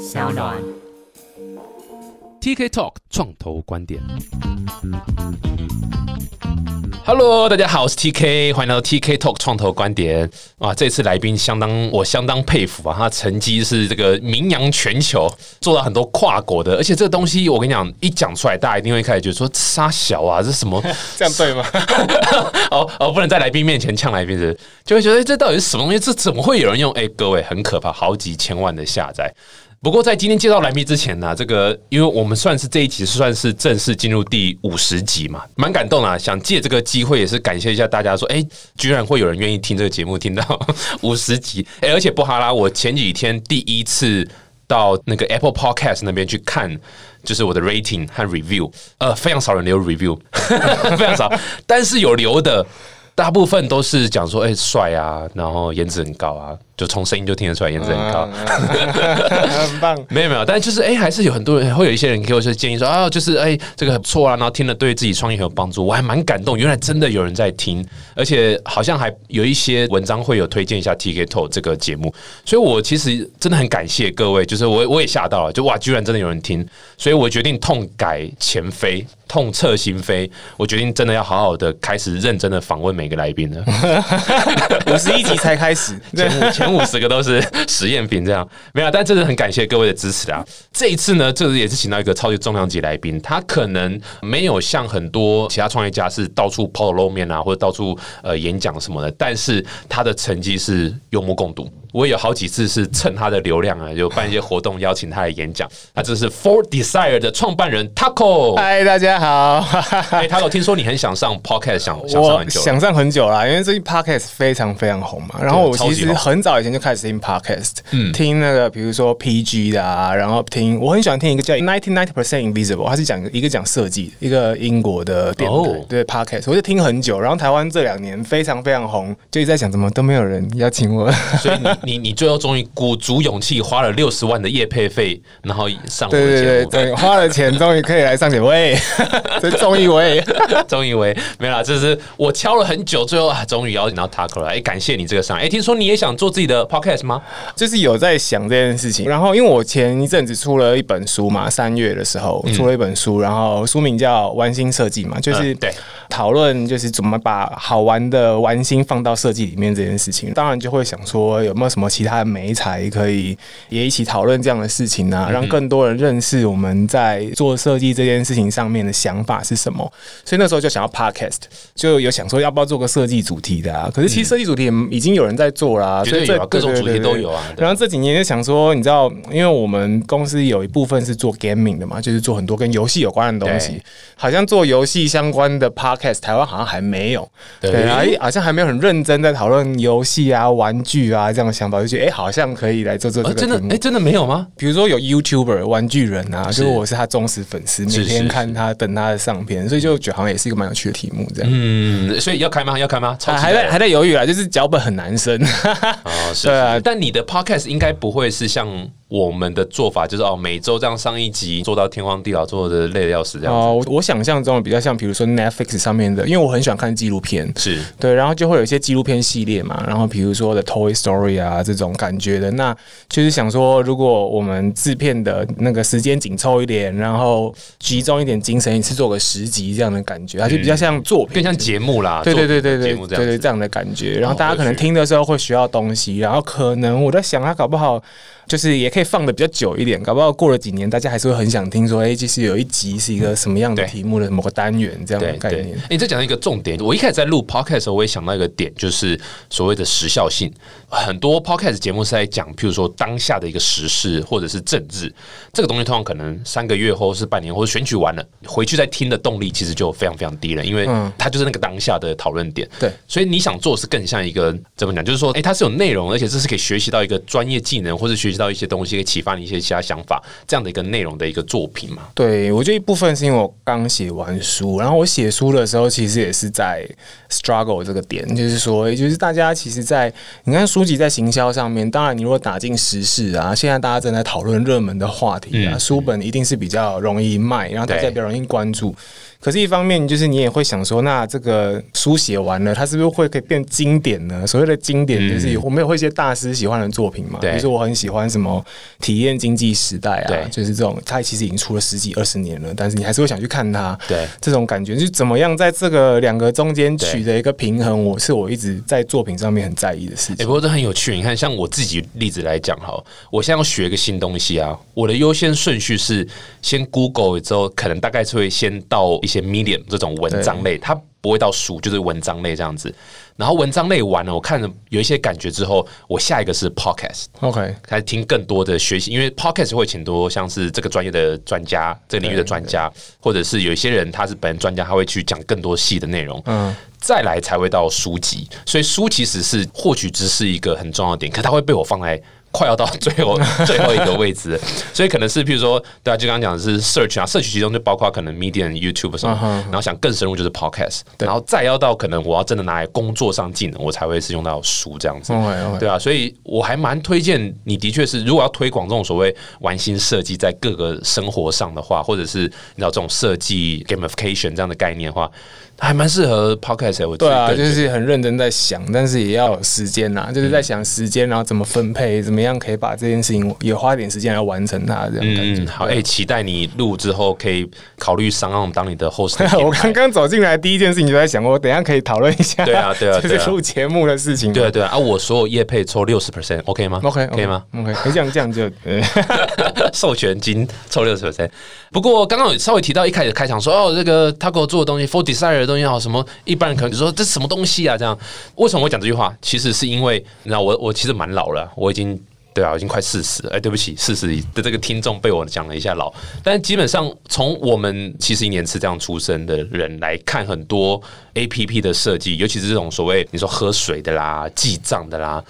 小暖。TK Talk 创投观点。Hello，大家好，我是 TK，欢迎来到 TK Talk 创投观点。啊，这次来宾相当，我相当佩服啊，他成绩是这个名扬全球，做到很多跨国的，而且这个东西我跟你讲，一讲出来，大家一定会开始觉得说沙小啊，这什么？这样对吗？哦哦，不能在来宾面前呛来宾是，就会觉得、欸这到底是什么东西？这怎么会有人用？哎、各位很可怕，好几千万的下载。不过在今天介绍来宾之前呢，这个因为我们算是这一集算是正式进入第五十集嘛，蛮感动啊！想借这个机会也是感谢一下大家，说哎、居然会有人愿意听这个节目，听到 五十集，哎、而且不哈拉，我前几天第一次到那个 Apple Podcast 那边去看。就是我的 rating 和 review，呃，非常少人留 review，非常少，但是有留的，大部分都是讲说，哎、帅啊，然后颜值很高啊，就从声音就听得出来颜值很高。很棒。没 有没有，但是就是哎、还是有很多人会有一些人给我些建议说啊，就是哎、这个很不错啊，然后听了对自己创业很有帮助，我还蛮感动，原来真的有人在听，而且好像还有一些文章会有推荐一下 TK Talk 这个节目，所以我其实真的很感谢各位，就是我我也吓到了，就哇，居然真的有人听，所以我决定痛改前非，痛彻心扉，我决定真的要好好的开始认真的访问每个来宾了。五十一集才开始，前五前五十个都是实验品，这样没有，但真的很感谢各位的支持啊！这一次呢，这次也是请到一个超级重量级来宾，他可能没有像很多其他创业家是到处抛头露面啊，或者到处呃演讲什么的，但是他的成绩是有目共睹。我也有好几次是蹭他的流量啊，就办一些活动邀请他来演讲。他这是 For Desire 的创办人 Taco。嗨，大家好。哎，Taco，听说你很想上 Podcast，想想上我很久。想上很久了，因为最近 podcast 非常非常红嘛。然后我其实很早以前就开始听 podcast，嗯听那个比如说 PG 的啊，然后听我很喜欢听一个叫 Ninety Ninety Percent Invisible，它是讲一个讲设计，一个英国的电台，哦对 podcast，我就听很久。然后台湾这两年非常非常红，就一直在想怎么都没有人邀请我。所以你你你最后终于鼓足勇气花了六十万的业配费，然后上对对。对对，花了钱终于可以来上节目，喂，这终于喂。终于为没有啦，这是我敲了很久，最后啊，终于邀请到 Taco 了。哎、感谢你这个上来。哎、听说你也想做自己的 podcast 吗？就是有在想这件事情，然后因为我前一阵子出了一本书嘛，三月的时候出了一本书，然后书名叫《玩心设计》嘛，就是嗯对讨论就是怎么把好玩的玩心放到设计里面这件事情。当然就会想说有没有什么其他的媒材可以也一起讨论这样的事情啊，让更多人认识我们在做设计这件事情上面的想法是什么。所以那时候就想要 podcast，就有想说要不要做个设计主题的啊？可是其实设计主题也已经有人在做啦、所以这各种主题对对对对都有啊然后这几年就想说，你知道，因为我们公司有一部分是做 gaming 的嘛，就是做很多跟游戏有关的东西。好像做游戏相关的 podcast，台湾好像还没有。对对，哎，好像还没有很认真在讨论游戏啊、玩具啊这样的想法，就觉得哎，好像可以来做做这呃，个真的哎、。真的没有吗？比如说有 YouTuber 玩具人啊，就是我是他忠实粉丝，每天看他等他的上片，所以就觉得好像也是一个蛮有趣的题目这样。嗯，所以要开吗？要开吗？超还在还在犹豫啊，就是脚本很难生。哦，是对啊但你的 podcast 应该不会是像我们的做法，就是哦，每周这样上一集，做到天荒地老，做的累的要死这样子。哦，我我想象中的比较像，比如说 Netflix 上面的，因为我很喜欢看纪录片，是。对，然后就会有一些纪录片系列嘛，然后比如说的 Toy Story 啊这种感觉。的，那就是想说，如果我们制片的那个时间紧凑一点，然后集中一点精神，一次做个十集这样的感觉，它就比较像作品，更像节目啦，对对对对对对对这样的感觉，然后大家可能听的时候会学到东西，然后可能我在想，他搞不好就是也可以放的比较久一点，搞不好过了几年，大家还是会很想听说，哎，其实有一集是一个什么样的题目的某个单元这样的概念。，你这讲到一个重点，我一开始在录 podcast 的时候，我也想到一个点，就是所谓的时效性。很多 podcast 节目是在讲，譬如说当下的一个时事或者是政治，这个东西通常可能三个月后是半年，或者选举完了回去再听的动力其实就非常非常低了，因为嗯它就是那个当下的讨论点。对，所以你想做是更像一个怎么讲，就是说，哎、它是有内容，而且这是可以学习到一个专业技能，或者学习到一些东西，可以启发你一些其他想法，这样的一个内容的一个作品嘛。对，我觉得一部分是因为我刚写完书，然后我写书的时候，其实也是在 struggle 这个点，就是说，就是大家其实在，你看书籍在行销上面，当然你如果打进时事啊，现在大家正在讨论热门的话题啊，嗯书本一定是比较容易卖，然后大家比较容易关注。可是，一方面就是你也会想说，那这个书写完了，它是不是会可以变经典呢？所谓的经典，就是我们有会一些大师喜欢的作品嘛，比如说我很喜欢什么体验经济时代啊，就是这种，它其实已经出了十几二十年了，但是你还是会想去看它。对，这种感觉就是怎么样在这个两个中间取得一个平衡，我是我一直在作品上面很在意的事情。不过这很有趣，你看，像我自己例子来讲哈，我现在要学一个新东西啊，我的优先顺序是先 Google 之后，可能大概是会先到一些 Medium 这种文章类，它不会到书，就是文章类这样子。然后文章类完了，我看了有一些感觉之后，我下一个是 podcast，OK，开始听更多的学习，因为 podcast 会请多像是这个专业的专家，这个领域的专家，或者是有一些人他是本人专家，他会去讲更多细的内容，嗯，再来才会到书籍，所以书其实是获取知识一个很重要的点，可它会被我放在。快要到最后 最后一个位置，所以可能是譬如说，对啊，就刚刚讲的是 search 啊，search 其中就包括可能 medium、YouTube 什么，然后想更深入就是 podcast，然后再要到可能我要真的拿来工作上技能，我才会是用到书这样子，对啊，所以我还蛮推荐你，的确是如果要推广这种所谓玩心设计在各个生活上的话，或者是你知道这种设计 gamification 这样的概念的话。还蛮适合 podcast，我对啊，就是很认真在想，但是也要有时间呐，就是在想时间，然后怎么分配，怎么样可以把这件事情也花点时间来完成它，这样感觉。好，哎，期待你录之后可以考虑商岸当你的 host。我刚刚走进来第一件事情就在想，我等下可以讨论一下，对啊，对啊，就是录节目的事情。对对啊，啊我所有业配抽六十 percent，OK 吗？OK 可以吗？OK，这样这样就 授权金抽六十 percent。不过刚刚有稍微提到一开始开场说哦，这个他给我做的东西，for desire 的东西好什么。一般人可能就说这什么东西啊？这样为什么会讲这句话？其实是因为你知道，我我其实蛮老了，我已经对啊，已经快四十。哎，对不起，四十的这个听众被我讲了一下老。但基本上从我们七十一年次这样出生的人来看，很多 A P P 的设计，尤其是这种所谓你说喝水的啦、记账的啦。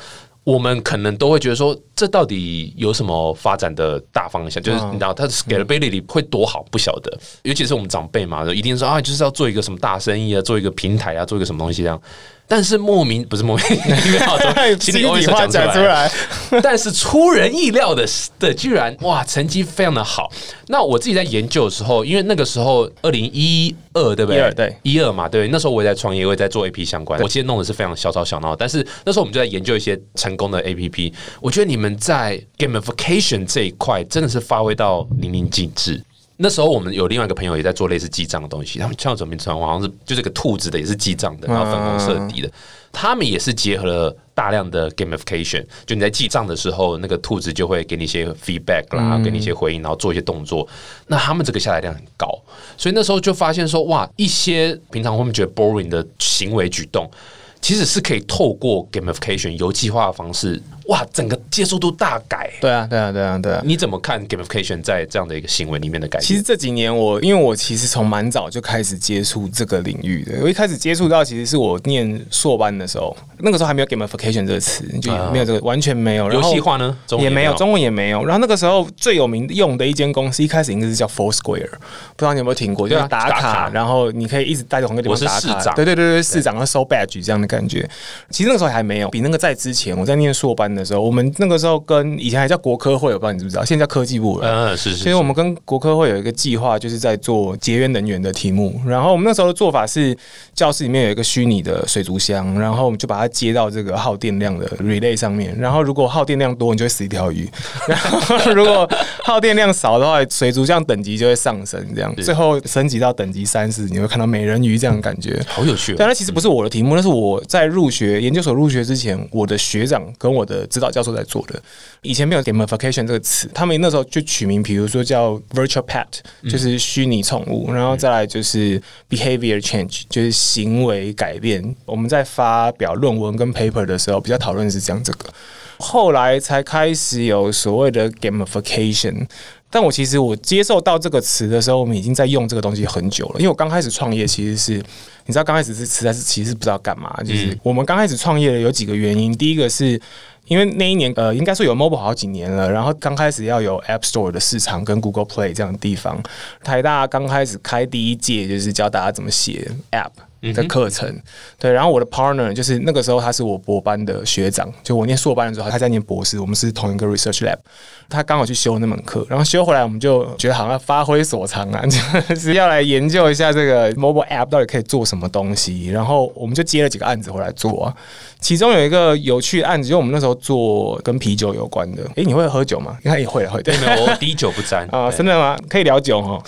我们可能都会觉得说，这到底有什么发展的大方向？就是你知道，它的 scalability 会多好，不晓得。尤其是我们长辈嘛，一定说啊，就是要做一个什么大生意啊，做一个平台啊，做一个什么东西这样。但是莫名不是莫名其妙，心里话讲出来。但是出人意料的的，居然哇，成绩非常的好。那我自己在研究的时候，因为那个时候二零一二对不对？对，一二嘛，对。那时候我也在创业，我也在做 A P 相关。我其实弄的是非常小吵小闹，但是那时候我们就在研究一些成功的 A P P。我觉得你们在 gamification 这一块真的是发挥到淋漓尽致。那时候我们有另外一个朋友也在做类似记账的东西，他们叫什么名字？好像是就这个兔子的，也是记账的，然后粉红色底的。他们也是结合了大量的 gamification，就你在记账的时候，那个兔子就会给你一些 feedback 啦，给你一些回应，然后做一些动作。那他们这个下载量很高，所以那时候就发现说，哇，一些平常我们觉得 boring 的行为举动，其实是可以透过 gamification 游计划的方式。哇，整个接受度大改。对啊，对啊，对啊，对啊。你怎么看 gamification 在这样的一个行为里面的改变？其实这几年我，因为我其实从蛮早就开始接触这个领域的。我一开始接触到，其实是我念硕班的时候，那个时候还没有 gamification 这个词，就没有这个，完全没有。游戏化呢？也没有，中文也没有。然后那个时候最有名用的一间公司，一开始应该是叫 Foursquare，不知道你有没有听过？就是打卡，然后你可以一直待在同一个地方打卡。对对对对，市长要收 badge 这样的感觉。其实那个时候还没有，比那个在之前，我在念硕班的时候，我们那个。时候跟以前还叫国科会，我不知道你知不知道，现在叫科技部了。嗯，是是。所以我们跟国科会有一个计划，就是在做节约能源的题目。然后我们那时候的做法是，教室里面有一个虚拟的水族箱，然后我们就把它接到这个耗电量的 relay 上面。然后如果耗电量多，你就会死一条鱼；然后如果耗电量少的话，水族箱等级就会上升，这样最后升级到等级三十，你会看到美人鱼这样的感觉，好有趣。但那其实不是我的题目，那是我在入学研究所入学之前，我的学长跟我的指导教授在做的。以前没有 gamification 这个词，他们那时候就取名，比如说叫 virtual pet，就是虚拟宠物，然后再来就是 behavior change，就是行为改变。我们在发表论文跟 paper 的时候，比较讨论是讲这个，后来才开始有所谓的 gamification。但我其实我接受到这个词的时候，我们已经在用这个东西很久了。因为我刚开始创业，其实是你知道，刚开始是实在是其实不知道干嘛。就是我们刚开始创业的有几个原因，第一个是。因为那一年，呃，应该说有 mobile 好几年了，然后刚开始要有 App Store 的市场跟 Google Play 这样的地方，台大刚开始开第一届就是教大家怎么写 App。的课程。对，然后我的 partner 就是那个时候他是我博班的学长，就我念硕班的时候他在念博士，我们是同一个 research lab。他刚好去修那门课，然后修回来我们就觉得好像发挥所长啊，就是要来研究一下这个 mobile app 到底可以做什么东西。然后我们就接了几个案子回来做啊。其中有一个有趣的案子，就我们那时候做跟啤酒有关的。诶，你会喝酒吗？应 该也会，会。对，没有，我滴酒不沾啊，真的吗？可以聊酒哦。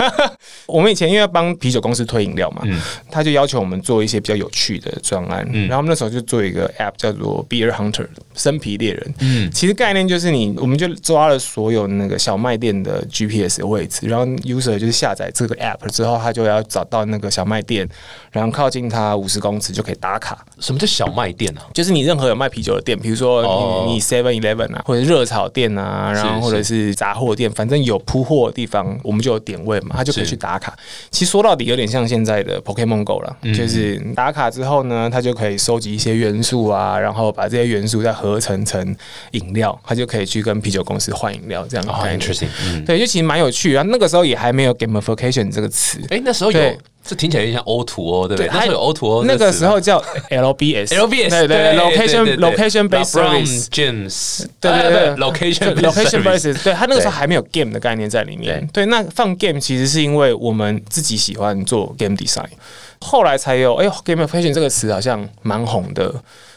我们以前因为要帮啤酒公司推饮料嘛，他就要求我们做一些比较有趣的专案。然后我们那时候就做一个 app 叫做 Beer Hunter 生啤猎人。嗯，其实概念就是你，我们就抓了所有那个小卖店的 GPS 位置，然后 user 就是下载这个 app 之后，他就要找到那个小卖店，然后靠近它五十公尺就可以打卡。什么叫小卖？卖店啊，就是你任何有卖啤酒的店，比如说你你 Seven Eleven 啊，或者热炒店啊，然后或者是杂货店，反正有铺货的地方，我们就有点位嘛，他就可以去打卡。其实说到底，有点像现在的 Pokemon Go 了，就是打卡之后呢，他就可以收集一些元素啊，然后把这些元素再合成成饮料，他就可以去跟啤酒公司换饮料，这样。哦，interesting，对，就其实蛮有趣啊。那个时候也还没有 gamification 这个词，哎，那时候有。这听起来有点像 O to O，，对不对？它有 O to O，。那个时候叫 LBS，LBS 对对，location location based service games，对对对，location location based，对，它那个时候还没有 game 的概念在里面。对，那放 game 其实是因为我们自己喜欢做 game design，后来才有哎，gamification 这个词好像蛮红的。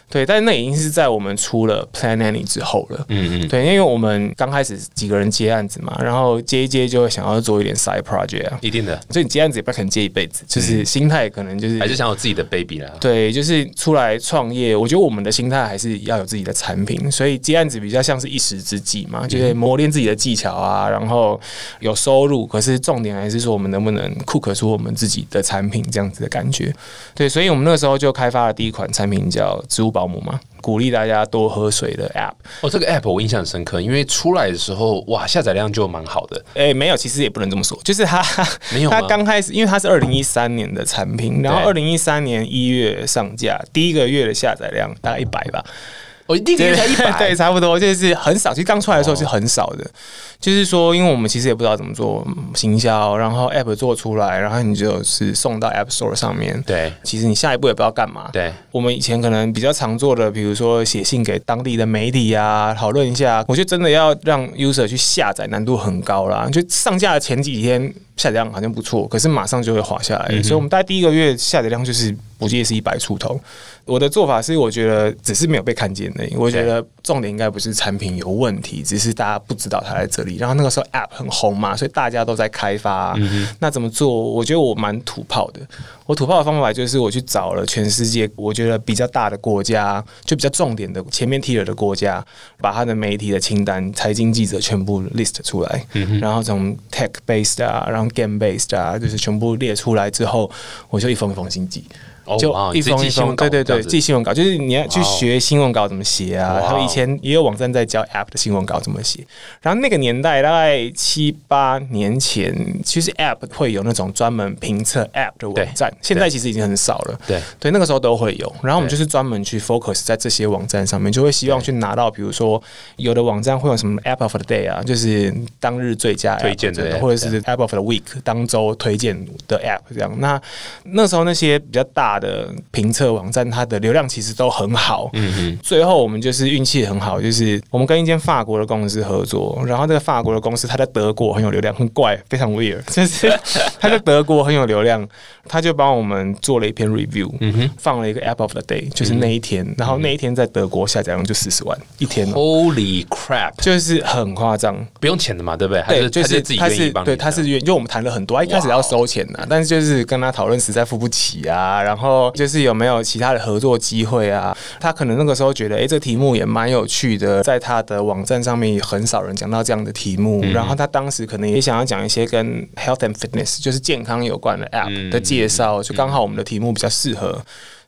对，但是那已经是在我们出了 Plan Any 之后了。嗯嗯。对，因为我们刚开始几个人接案子嘛，然后接一接就会想要做一点 side project 啊。一定的。所以你接案子也不可能接一辈子，就是心态可能就是还是想有自己的 baby 啦。对，就是出来创业，我觉得我们的心态还是要有自己的产品，所以接案子比较像是一时之计嘛，就是磨练自己的技巧啊，然后有收入。可是重点还是说我们能不能 cook 出我们自己的产品这样子的感觉。对，所以我们那个时候就开发了第一款产品叫植物保姆嘛，鼓励大家多喝水的 App。哦，这个 App 我印象很深刻，因为出来的时候哇，下载量就蛮好的。哎，没有，其实也不能这么说，就是它 没有，它刚开始，因为它是二零一三年的产品，然后二零一三年一月上架，第一个月的下载量大概一百吧。我一定给才一百，对，差不多就是很少。其实刚出来的时候是很少的，就是说，因为我们其实也不知道怎么做行销，然后 App 做出来，然后你就是送到 App Store 上面。对，其实你下一步也不知道干嘛。对，我们以前可能比较常做的，比如说写信给当地的媒体啊，讨论一下。我觉得真的要让 User 去下载，难度很高啦。就上架的前几天下载量好像不错，可是马上就会滑下来。所以我们大概第一个月下载量就是不计是一百出头。我的做法是，我觉得只是没有被看见的。我觉得重点应该不是产品有问题，只是大家不知道它在这里。然后那个时候 App 很红嘛，所以大家都在开发。那怎么做？我觉得我蛮土炮的。我土炮的方法就是我去找了全世界我觉得比较大的国家，就比较重点的前面 tier 的国家，把他的媒体的清单、财经记者全部 list 出来。然后从 tech based 啊，然后 game based 啊，就是全部列出来之后，我就一封一封信寄。就一封一封，对对对，寄新闻稿就是你要去学新闻稿怎么写啊。他以前也有网站在教 App 的新闻稿怎么写。然后那个年代大概七八年前，其实 App 会有那种专门评测 App 的网站，现在其实已经很少了。对对，那个时候都会有。然后我们就是专门去 focus 在这些网站上面，就会希望去拿到，比如说有的网站会有什么 App of the Day 啊，就是当日最佳推荐的，或者是 App of the Week 当周推荐的 App 这样。那那时候那些比较大。的评测网站，它的流量其实都很好。嗯哼，最后我们就是运气很好，就是我们跟一间法国的公司合作，然后这个法国的公司它在德国很有流量，很怪，非常 weird，就是它在德国很有流量，他就帮我们做了一篇 review，嗯哼，放了一个 app of the day，就是那一天，然后那一天在德国下载量就四十万一天，Holy crap，就是很夸张，不用钱的嘛，对不对？对，就是自己愿意帮，对，他是因为我们谈了很多，一开始要收钱的，但是就是跟他讨论实在付不起啊，然后。后就是有没有其他的合作机会啊？他可能那个时候觉得，哎，这题目也蛮有趣的，在他的网站上面也很少人讲到这样的题目。然后他当时可能也想要讲一些跟 health and fitness，就是健康有关的 app 的介绍，就刚好我们的题目比较适合。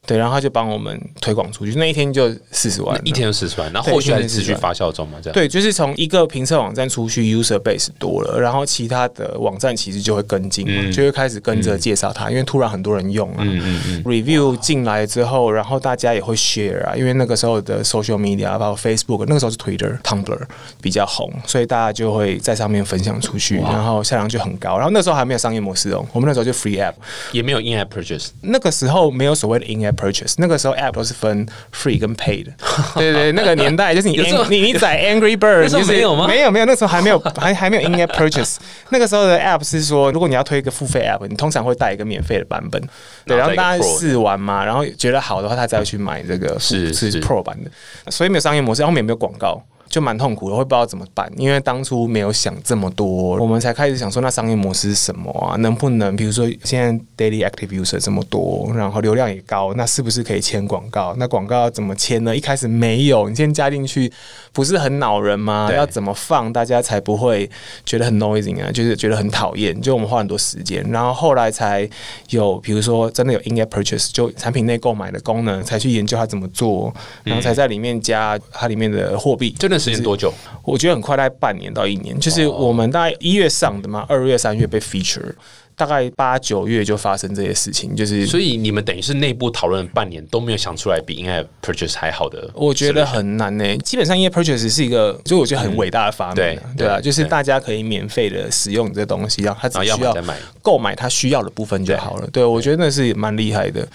对，然后他就帮我们推广出去，那一天就四十万，一天就四十万，然后后续还是一天40万持续发酵中嘛，这样。对，就是从一个评测网站出去，user base 多了，然后其他的网站其实就会跟进嘛，就会开始跟着介绍它，因为突然很多人用啊。嗯嗯嗯，review 进来之后，然后大家也会 share 啊，因为那个时候的 social media 包括 Facebook，那个时候是 Twitter、Tumblr 比较红，所以大家就会在上面分享出去，然后销量就很高。然后那时候还没有商业模式哦，我们那时候就 free app，也没有 in app purchase，那个时候没有所谓的 in app purchase，那个时候 app 都是分 free 跟 paid。对对，那个年代就是 你你你载 Angry Bird，那时候就是没有吗没有没有，那时候还没有 还还没有 in app purchase。那个时候的 app 是说，如果你要推一个付费 app，你通常会带一个免费的版本，对，然后大家试玩嘛，然后觉得好的话，他再会去买这个是是是 Pro 版的，所以没有商业模式，然后也没有广告。就蛮痛苦的，会不知道怎么办，因为当初没有想这么多，我们才开始想说，那商业模式是什么啊？能不能，比如说现在 daily active user 这么多，然后流量也高，那是不是可以签广告？那广告要怎么签呢？一开始没有，你先加进去，不是很恼人吗？要怎么放，大家才不会觉得很 noisy 啊？就是觉得很讨厌。就我们花很多时间，然后后来才有，比如说真的有 in-app purchase，就产品内购买的功能，才去研究它怎么做，然后才在里面加它里面的货币。这段时间多久？我觉得很快，大概半年到一年，就是我们大概一月上的嘛，二月、三月被 feature，大概八九月就发生这些事情，就是所以你们等于是内部讨论了半年都没有想出来比 in app purchase 还好的，我觉得很难呢、基本上，因为 purchase 是一个，就我觉得很伟大的发明、啊嗯对对啊，就是大家可以免费的使用这东西，然后他只需要。购买他需要的部分就好了。对，我觉得那是蛮厉害的。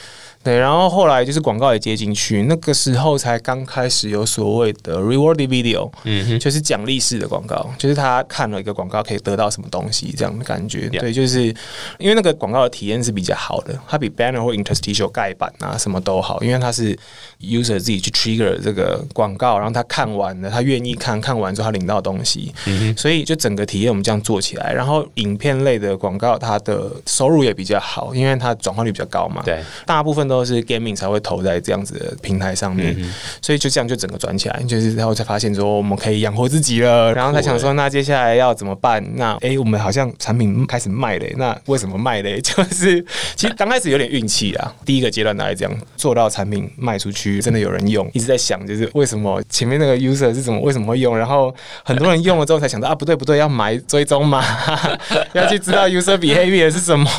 对，然后后来就是广告也接进去，那个时候才刚开始有所谓的 rewarded video，嗯哼，就是奖励式的广告，就是他看了一个广告可以得到什么东西这样的感觉。对，就是因为那个广告的体验是比较好的，它比 banner 或 interstitial 盖板啊什么都好，因为它是 user 自己去 trigger 这个广告，然后他看完了，他愿意看看完之后他领到东西，嗯哼所以就整个体验我们这样做起来，然后影片类的广告它的收入也比较好，因为它转化率比较高嘛。对，大部分都是 gaming 才会投在这样子的平台上面，所以就这样就整个转起来，就是然后才发现说我们可以养活自己了，然后才想说那接下来要怎么办？那诶，我们好像产品开始卖嘞，那为什么卖嘞？就是其实刚开始有点运气啊，第一个阶段大概这样做到产品卖出去，真的有人用，一直在想就是为什么前面那个 user 是怎么为什么会用，然后很多人用了之后才想到啊不对不对，要买追踪嘛，要去知道 user behavior 是什么，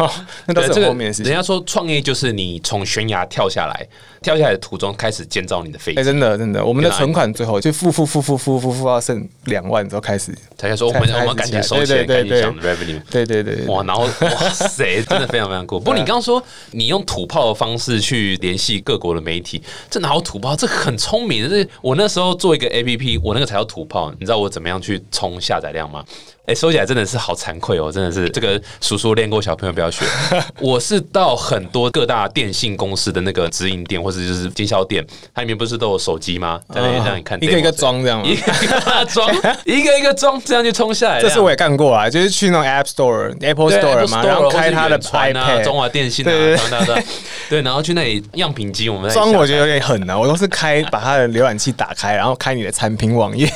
那都是后面的事情。人。家说创业就是你从悬崖跳下来，跳下来的途中开始建造你的飞哎、机，真的真的，我们的存款最后就付付付付付付付到剩两万之后开始，才开始说我们才我们赶紧收对钱，赶紧想 revenue。对对对对哇，然后哇塞，真的非常非常酷。不过你刚刚说你用土炮的方式去联系各国的媒体，这哪有土炮？这很聪明的。这我那时候做一个 A P P，我那个才叫土炮。你知道我怎么样去冲下载量吗？哎、说起来真的是好惭愧哦，真的是这个叔叔练过，小朋友不要学。我是到很多各大电信公司的那个直营店或者就是经销店，它里面不是都有手机吗？在那里让你看一个一个的装这样吗一？个一个 装，一个一个装，这样就冲下来。这次我也干过啊，就是去那种 App Store、Apple Store 嘛，Store 然后开它的 iPad 中。华电信啊，对对对对，然后去那里样品机，我们在装我觉得有得点狠啊，我都是开把它的浏览器打开，然后开你的产品网页，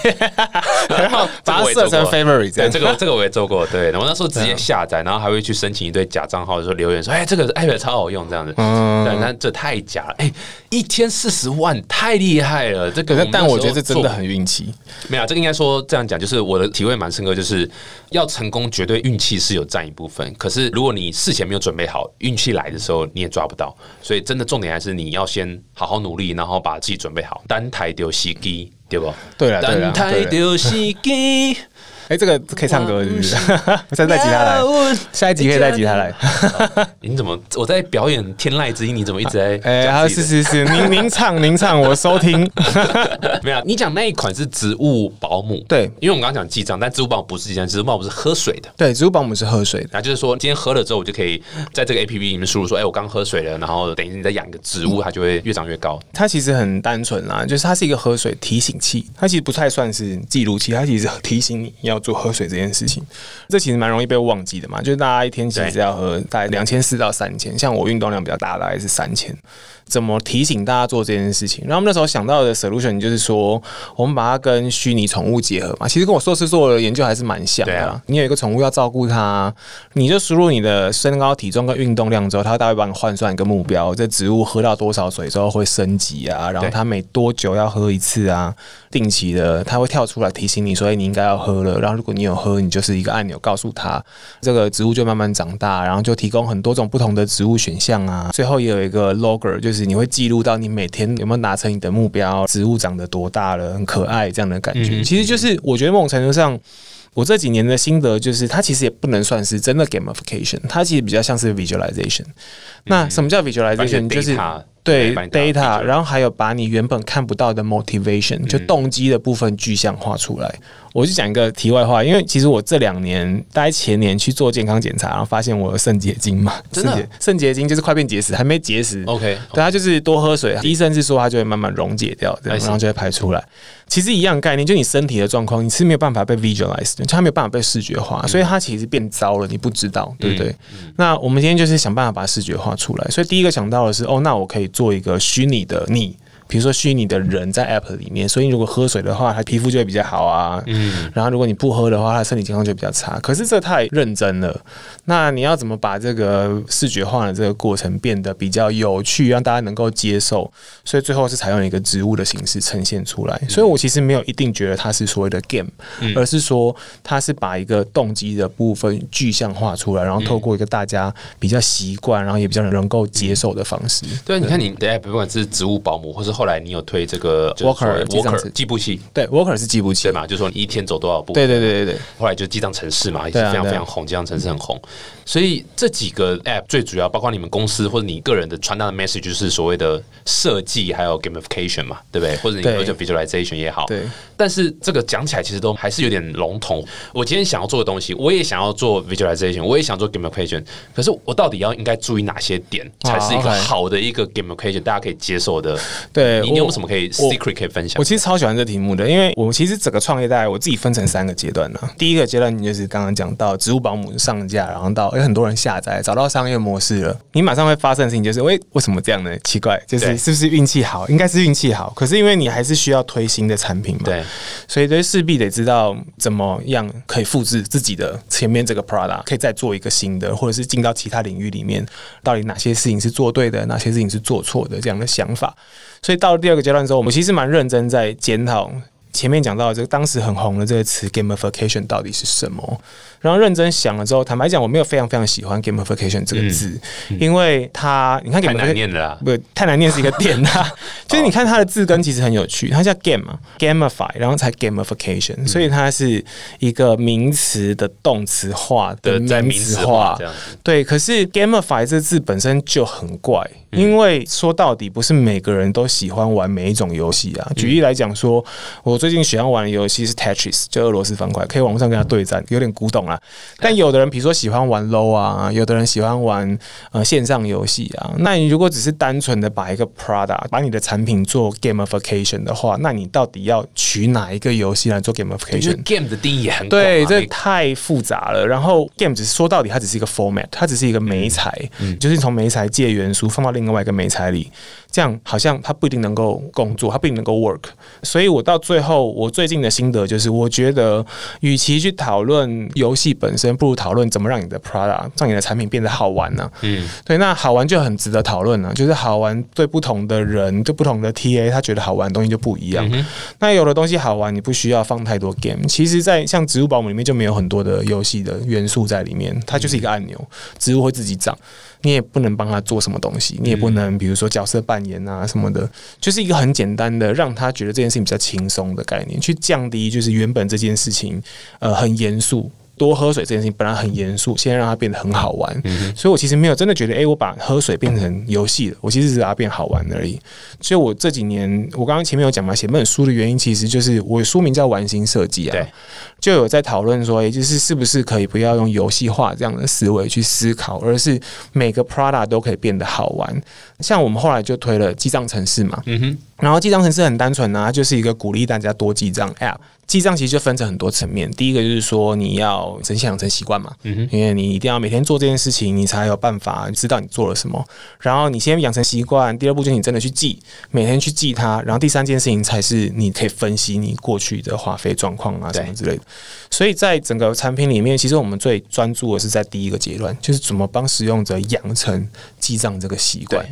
然后把它设成 favorite 这对样。这个这个我也做过，对我那时候直接下载，然后还会去申请一堆假账号，说留言说，哎，这个 app 超好用这样子，嗯对，但这太假了，哎，一天四十万，太厉害了，这个但我觉得这真的很运气。没有，这个应该说这样讲，就是我的体会蛮深刻，就是要成功，绝对运气是有占一部分。可是如果你事前没有准备好，运气来的时候你也抓不到。所以真的重点还是你要先好好努力，然后把自己准备好。单台丢西机，对不？对了对了单台对了，丢西机，哎，这个可以唱歌是不是？我 再带吉他来，下一集可以带吉他来。你怎么我在表演天籁之音？你怎么一直在哎？是是是，您您唱您唱，我收听。没有，你讲那一款是植物保姆，对因为我们刚刚讲记账，但植物保姆不是记账，植物保姆是喝水的。对，植物保姆是喝水的。然后就是说，今天喝了之后，我就可以在这个 A P P 里面输入说，哎、我刚喝水了，然后等于你在养一个植物，它就会越长越高。它其实很单纯啦，就是它是一个喝水提醒器，它其实不太算是记录器，它其实提醒你要有做喝水这件事情。这其实蛮容易被忘记的嘛，就是大家一天其实要喝大概两千四到三千，像我运动量比较大，大概是三千。怎么提醒大家做这件事情？然后我们那时候想到的 solution 就是说，我们把它跟虚拟宠物结合嘛。其实跟我硕士做的研究还是蛮像的。你有一个宠物要照顾它，你就输入你的身高、体重跟运动量之后，它大概帮你换算一个目标。这植物喝到多少水之后会升级啊？然后它每多久要喝一次啊？定期的，它会跳出来提醒你，所以你应该要喝了。然后如果你有喝，你就是一个按钮告诉他，这个植物就慢慢长大，然后就提供很多种不同的植物选项啊。最后也有一个 logger，就是你会记录到你每天有没有达成你的目标，植物长得多大了，很可爱这样的感觉。其实就是我觉得某种程度上。我这几年的心得就是，它其实也不能算是真的 gamification，它其实比较像是 visualization。那什么叫 visualization？就是对 data，然后还有把你原本看不到的 motivation，就动机的部分具象化出来。我就讲一个题外话，因为其实我这两年，大概前年去做健康检查，然后发现我有肾结晶嘛，真的？肾结晶就是快变结石，还没结石。OK，对，它就是多喝水，医生是说它就会慢慢溶解掉，然后就会排出来。其实一样概念，就你身体的状况，你是没有办法被 visualize，就它没有办法被视觉化，所以它其实变糟了，你不知道，对不对？那我们今天就是想办法把视觉化出来，所以第一个想到的是，哦，那我可以做一个虚拟的你。比如说虚拟的人在 App 里面，所以如果喝水的话，他皮肤就会比较好啊。嗯。然后如果你不喝的话，他身体健康就比较差。可是这太认真了。那你要怎么把这个视觉化的这个过程变得比较有趣，让大家能够接受？所以最后是采用一个植物的形式呈现出来。所以我其实没有一定觉得它是所谓的 game，而是说它是把一个动机的部分具象化出来，然后透过一个大家比较习惯，然后也比较能够接受的方式。对，你看你的 App 不管是植物保姆，或是后来你有推这个 Walker Walker 计步器，对 Walker 是计步器对嘛？就说你一天走多少步？对对对对对。后来就记账城市嘛，也是非常非常红，记账城市很红。所以这几个 App 最主要，包括你们公司或者你个人的传达的 message，就是所谓的设计还有 gamification 嘛，对不对？或者你叫 visualization 也好。对。但是这个讲起来其实都还是有点笼统。我今天想要做的东西，我也想要做 visualization，我也想做 gamification。可是我到底要应该注意哪些点，才是一个好的一个 gamification，大家可以接受的？对。你有什么可以 secret 可以分享？我其实超喜欢这题目的，因为我其实整个创业大概我自己分成三个阶段呢。第一个阶段，你就是刚刚讲到植物保姆上架，然后到有很多人下载，找到商业模式了，你马上会发生的事情就是：喂，为什么这样呢？奇怪，就是是不是运气好？应该是运气好。可是因为你还是需要推新的产品嘛，对，所以这势必得知道怎么样可以复制自己的前面这个 product，可以再做一个新的，或者是进到其他领域里面，到底哪些事情是做对的，哪些事情是做错的这样的想法。所以到了第二个阶段的时候，我们其实蛮认真在检讨前面讲到这个当时很红的这个词 gamification 到底是什么。然后认真想了之后，坦白讲，我没有非常非常喜欢 gamification 这个字，因为它你看太难念了，不太难念是一个点啊。就是你看它的字根其实很有趣，它叫 game 嘛，gamify，然后才 gamification，所以它是一个名词的动词化的名词化。对，可是 gamify 这字本身就很怪，因为说到底不是每个人都喜欢玩每一种游戏啊。举例来讲，说我最近喜欢玩的游戏是 Tetris，就俄罗斯方块，可以网上跟他对战，有点古董。啊，但有的人比如说喜欢玩 low 啊，有的人喜欢玩呃线上游戏啊。那你如果只是单纯的把一个 product 把你的产品做 gamification 的话，那你到底要取哪一个游戏来做 gamification？game 的定义很对，这太复杂了。然后 game 只是说到底，它只是一个 format，它只是一个媒材，就是从媒材借元素放到另外一个媒材里。这样好像它不一定能够工作，它不一定能够 work，所以我到最后，我最近的心得就是，我觉得与其去讨论游戏本身，不如讨论怎么让你的 product 让你的产品变得好玩呢？嗯，对，那好玩就很值得讨论了。就是好玩对不同的人，对不同的 TA，他觉得好玩的东西就不一样。那有的东西好玩，你不需要放太多 game。其实，在像植物保姆里面就没有很多的游戏的元素在里面，它就是一个按钮，植物会自己长。你也不能帮他做什么东西，你也不能，比如说角色扮演啊什么的，就是一个很简单的，让他觉得这件事情比较轻松的概念，去降低就是原本这件事情呃很严肃。多喝水这件事情本来很严肃，现在让它变得很好玩，所以我其实没有真的觉得，哎，我把喝水变成游戏了，我其实只是把它变好玩而已。所以我这几年，我刚刚前面有讲嘛，写本书的原因，其实就是我书名叫《玩心设计》啊，就有在讨论说，也就是是不是可以不要用游戏化这样的思维去思考，而是每个 product 都可以变得好玩。像我们后来就推了记账城市嘛，嗯哼，然后记账城市很单纯啊，就是一个鼓励大家多记账 app。记账其实就分成很多层面，第一个就是说你要真想养成习惯嘛，因为你一定要每天做这件事情，你才有办法知道你做了什么。然后你先养成习惯，第二步就是你真的去记，每天去记它。然后第三件事情才是你可以分析你过去的花费状况啊什么之类的。所以在整个产品里面，其实我们最专注的是在第一个阶段，就是怎么帮使用者养成记账这个习惯。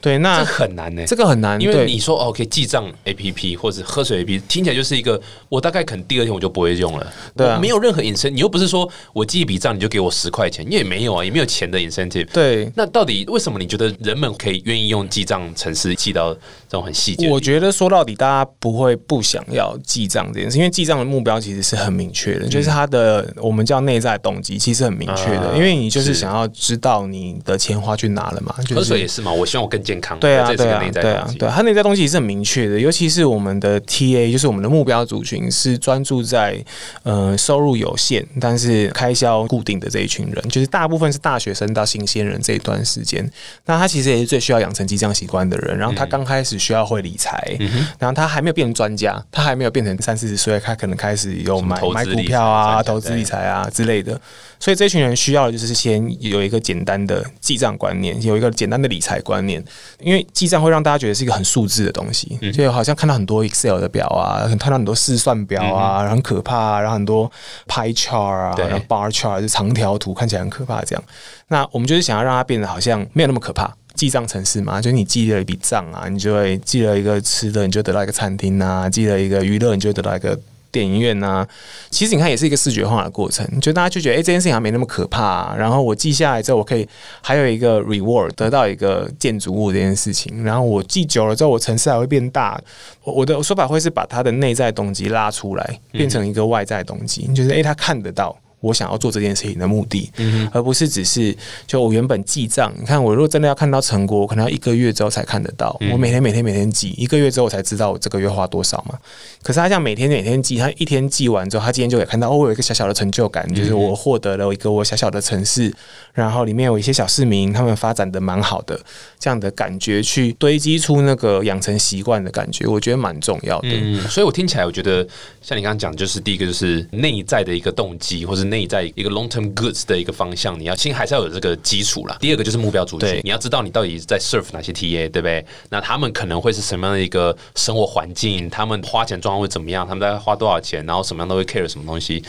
对，那这很难呢、这个很难，因为你说哦，可以记账 A P P 或者喝水 A P P，听起来就是一个我大概可能第二天我就不会用了。对啊没有任何 incentive，你又不是说我记一笔账你就给我十块钱，你也没有啊，也没有钱的 incentive。对。那到底为什么你觉得人们可以愿意用记账程式记到这种很细节？我觉得说到底，大家不会不想要记账这件事，因为记账的目标其实是很明确的，就是它的我们叫内在动机，其实很明确的，啊因为你就是是想要知道你的钱花去哪了嘛，就喝水是也是嘛，我希望我更健康。对啊，对啊对啊对啊，它内在东西是很明确的，尤其是我们的 TA，就是我们的目标族群是专注在呃收入有限，但是开销固定的这一群人，就是大部分是大学生到新鲜人这一段时间。那他其实也是最需要养成记账习惯的人，然后他嗯刚开始需要会理财，然后他还没有变成专家，他还没有变成三四十岁，他可能开始有买买股票啊、投资理财啊之类的。所以这群人需要的就是先有一个简单的记账观念，有一个简单的理财观念，因为记账会让大家觉得是一个很数字的东西，嗯就好像看到很多 Excel 的表啊，看到很多试算表啊，很可怕啊，然后很多 pie chart 啊，对然后 bar chart 就长条图，看起来很可怕。这样，那我们就是想要让它变得好像没有那么可怕。记账城市嘛，就是你记了一笔账啊，你就会记了一个吃的，你就得到一个餐厅啊；记了一个娱乐，你就得到一个电影院呐、其实你看也是一个视觉化的过程，就大家就觉得哎、诶这件事情好像没那么可怕、啊，然后我记下来之后，我可以还有一个 reward 得到一个建筑物这件事情，然后我记久了之后，我城市还会变大。我我的说法会是把他的内在动机拉出来，变成一个外在动机，就是哎、诶他看得到。我想要做这件事情的目的，而不是只是就我原本记账。你看，我如果真的要看到成果，我可能要一个月之后才看得到。我每天每天每天记，一个月之后我才知道我这个月花多少嘛。可是他这样每天每天记，他一天记完之后，他今天就可以看到，哦，我有一个小小的成就感，就是我获得了一个我小小的城市，然后里面有一些小市民，他们发展的蛮好的，这样的感觉去堆积出那个养成习惯的感觉，我觉得蛮重要的。嗯，所以我听起来，我觉得像你刚刚讲，就是第一个就是内在的一个动机，或是内在一个 long term goods 的一个方向，你要先还是要有这个基础啦。第二个就是目标族群对，你要知道你到底在 serve 哪些 TA，对不对？那他们可能会是什么样的一个生活环境，他们花钱状况会怎么样，他们大概花多少钱，然后什么样都会 care 什么东西，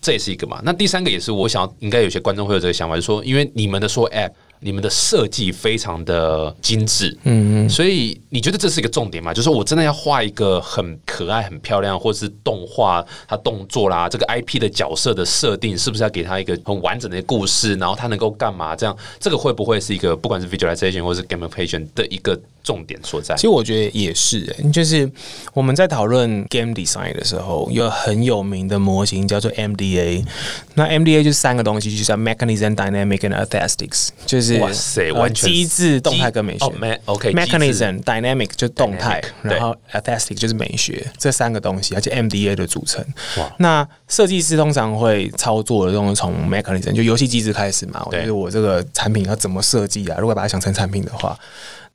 这也是一个嘛。那第三个也是我想要，应该有些观众会有这个想法，就是说，因为你们的说 app。你们的设计非常的精致，嗯，所以你觉得这是一个重点吗？就是我真的要画一个很可爱、很漂亮，或是动画它动作啦，这个 IP 的角色的设定，是不是要给他一个很完整的故事，然后他能够干嘛？这样这个会不会是一个不管是 visualization 或是 gamification 的一个重点所在其？实我觉得也是、欸，就是我们在讨论 game design 的时候，有很有名的模型叫做 MDA。那 MDA 就是三个东西，就是叫 mechanism、dynamic 跟 aesthetics，就是哇塞呃完全机制、动态跟美学。哦，me OK mechanism dynamic 就动态然后 aesthetic 就是美学，这三个东西，而且 MDA 的组成哇。那设计师通常会操作的都是从 mechanism 就游戏机制开始嘛，我觉得我这个产品要怎么设计啊？如果把它想成产品的话。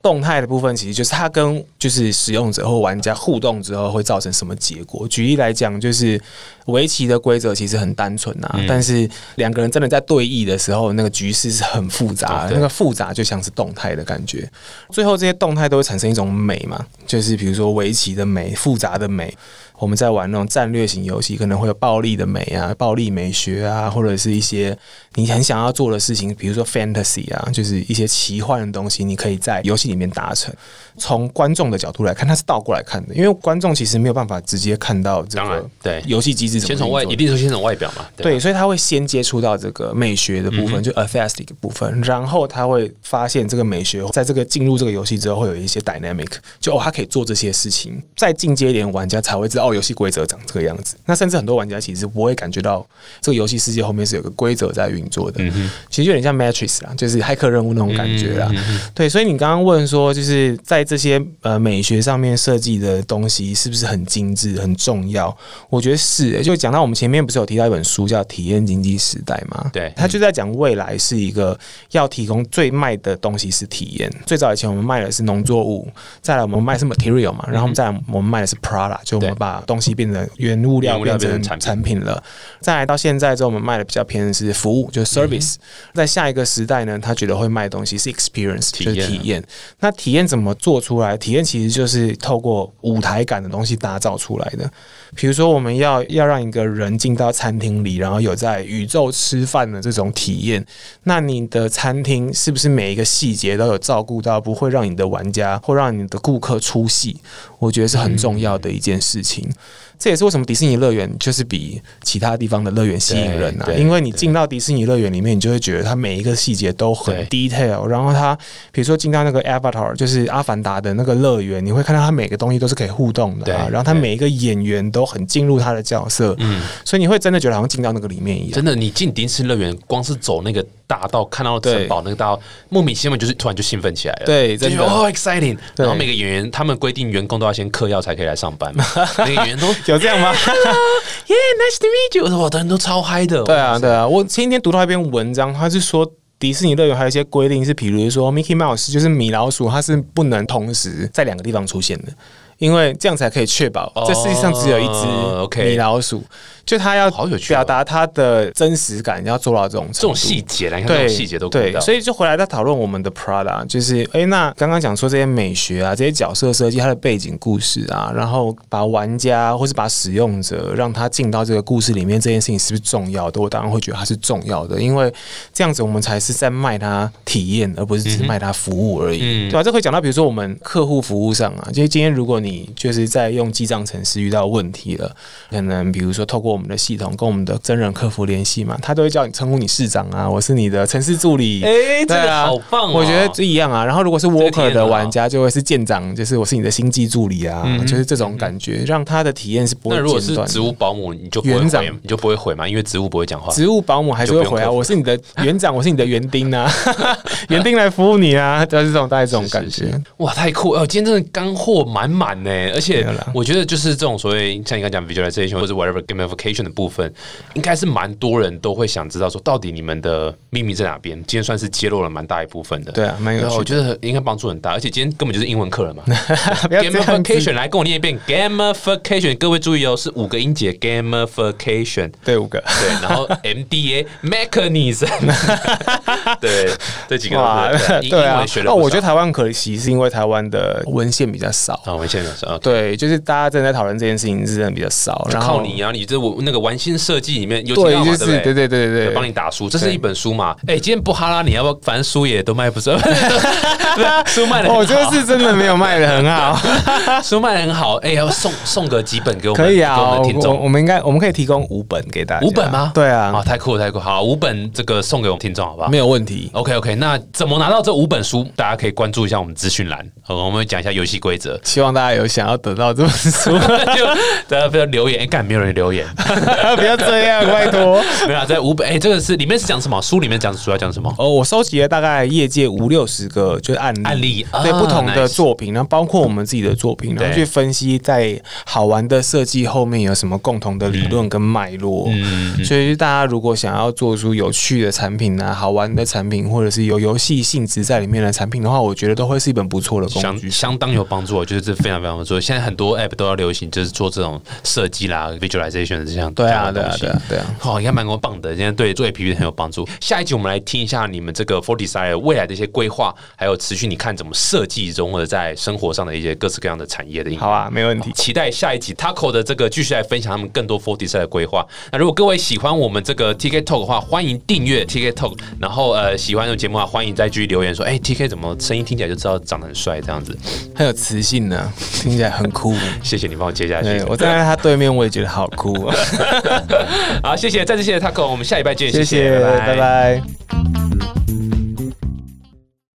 动态的部分其实就是它跟就是使用者或玩家互动之后会造成什么结果。举例来讲，就是围棋的规则其实很单纯啊，但是两个人真的在对弈的时候，那个局势是很复杂的，那个复杂就像是动态的感觉。最后这些动态都会产生一种美嘛，就是比如说围棋的美、复杂的美。我们在玩那种战略型游戏，可能会有暴力的美啊、暴力美学啊，或者是一些你很想要做的事情，比如说 fantasy 啊，就是一些奇幻的东西，你可以在游戏里面达成。从观众的角度来看，它是倒过来看的，因为观众其实没有办法直接看到这当然个对游戏机制怎么先从外一定是先从外表嘛，对所以他会先接触到这个美学的部分，就 aesthetic 的部分，然后他会发现这个美学在这个进入这个游戏之后会有一些 dynamic，就哦，他可以做这些事情。再进阶一点，玩家才会知道哦，游戏规则长这个样子。那甚至很多玩家其实不会感觉到这个游戏世界后面是有个规则在运作的，嗯其实有点像 Matrix 啦，就是骇客任务那种感觉啦。对，所以你刚刚问说，就是在这些呃美学上面设计的东西是不是很精致、很重要？我觉得是、欸。就讲到我们前面不是有提到一本书叫《体验经济时代》吗？对他就在讲未来是一个要提供最卖的东西是体验。最早以前我们卖的是农作物，再来我们卖的是 material 嘛，然后再来我们卖的是 product，就我们把把东西变成原物料变成产产品了。再来到现在之后，我们卖的比较偏的是服务，就是 service。在下一个时代呢，他觉得会卖的东西是 experience，体验就是体验。那体验怎么做出来？体验其实就是透过舞台感的东西打造出来的。比如说，我们要要让一个人进到餐厅里，然后有在宇宙吃饭的这种体验，那你的餐厅是不是每一个细节都有照顾到，不会让你的玩家或让你的顾客出戏？我觉得是很重要的一件事情。这也是为什么迪士尼乐园就是比其他地方的乐园吸引人啊对，对因为你进到迪士尼乐园里面，你就会觉得它每一个细节都很 detail，然后它比如说进到那个 Avatar，就是阿凡达的那个乐园，你会看到它每个东西都是可以互动的啊，对然后它每一个演员都很进入他的角色，嗯，所以你会真的觉得好像进到那个里面一样。真的，你进迪士尼乐园，光是走那个大到，看到城堡那个大道，莫名其妙就是突然就兴奋起来了。对，真的就哦 exciting，然后每个演员他们规定员工都要先嗑药才可以来上班嘛，每个演员都有这样吗？Yeah nice to meet you，我，的人都超嗨的。对啊，对啊，我前几天读到一篇文章，他是说。迪士尼乐园还有一些规定是，比如说 Mickey Mouse 就是米老鼠，它是不能同时在两个地方出现的，因为这样才可以确保哦这世界上只有一只米老鼠。就他要好有表达他的真实感，要做到这种这种细节，来看这对种细节都顾对，到。所以就回来再讨论我们的 Prada，就是哎、诶那刚刚讲说这些美学啊，这些角色设计，它的背景故事啊，然后把玩家或是把使用者让他进到这个故事里面，这件事情是不是重要的？我当然会觉得它是重要的，因为这样子我们才是在卖它体验，而不是只是卖它服务而已，嗯。对吧、这会讲到比如说我们客户服务上啊，就是今天如果你就是在用记账程式遇到问题了，可能比如说透过我们的系统跟我们的真人客服联系嘛，他都会叫你称呼你市长啊，我是你的城市助理。哎，这个好棒哦！我觉得这一样啊。然后如果是个体验 Walker 的玩家，就会是舰长，就是我是你的星际助理啊，嗯就是这种感觉，让他的体验是不会那如果是植物保姆，你就园长回，你就不会回嘛，因为植物不会讲话。植物保姆还是会回啊，我是你的 园长，我是你的园丁啊，园丁来服务你啊，就是这种大概这种感觉。哇，太酷！哦，今天真的干货满满呢，而且我觉得就是这种所谓像你刚讲 visualization 或者 whatever gamification 的部分，应该是蛮多人都会想知道说，到底你们的秘密在哪边？今天算是揭露了蛮大一部分的。对啊，蛮有我。觉得应该帮助很大，而且今天根本就是英文课了嘛。gamification 来跟我念一遍 gamification，各位注意哦，是五个音节 gamification。对五个。对，然后 MDA mechanism，对，这几个对啊英文学，了那。我觉得台湾可惜是因为台湾的文献比较少。啊，文献比较少啊，对，就是大家正在讨论这件事情是真的比较少，然后靠你啊！你这我那个玩心设计里面有提对，到嘛，就是对不对对对对对，帮你打书，这是一本书嘛？哎，今天不哈拉，你要不要？反正书也都卖不出，书卖的我，这个是真的没有卖的很好，书卖的很好。哎，要送送个几本给我们，可以啊，给我们听众我们应该我们可以提供五本给大家，五本吗？对啊，啊，太酷了太酷！好，五本这个送给我们听众好不好没？有问题。OK OK，那怎么拿到这五本书？大家可以关注一下我们资讯栏，好，我们会讲一下游戏规则。希望大家有想要得到这本书，就大家不要留言，哎、干没有人留言，不要这样，拜托。没有啊，在五本，哎、这个是里面是讲什么？书里面讲主要讲什么？哦，我收集了大概业界五六十个就是案例，案例啊对不同的作品，然后包括我们自己的作品，然后去分析在好玩的设计后面有什么共同的理论跟脉络。嗯，所以大家如果想要做出有趣的产品啊、好玩的产品，或者是有游戏性质在里面的产品的话，我觉得都会是一本不错的工具。相当有帮助，我觉得这非常非常不错。现在很多 app 都要流行，就是做这种设计啦、visualization 的这样对啊，对啊，对啊，对啊。哦，应该蛮多棒的，今天对做 A P P 很有帮助。下一集我们来听一下你们这个 For Desire 未来的一些规划，还有持续你看怎么设计中或者在生活上的一些各式各样的产业的应用。好啊，没问题。期待下一集 Taco 的这个继续来分享他们更多 For Desire 的规划。那如果各位喜欢我们这个 TK Talk 的话，欢迎订阅 TK Talk。然后呃，喜欢这种节目啊，欢迎再继续留言说，哎、t k 怎么声音听起来就知道长得很帅这样子。很有磁性呢，听起来很酷。谢谢你帮我接下去。我站在他对面，我也觉得好酷。好，谢谢，再次谢谢 Taco，我们下礼拜见，谢谢，拜拜。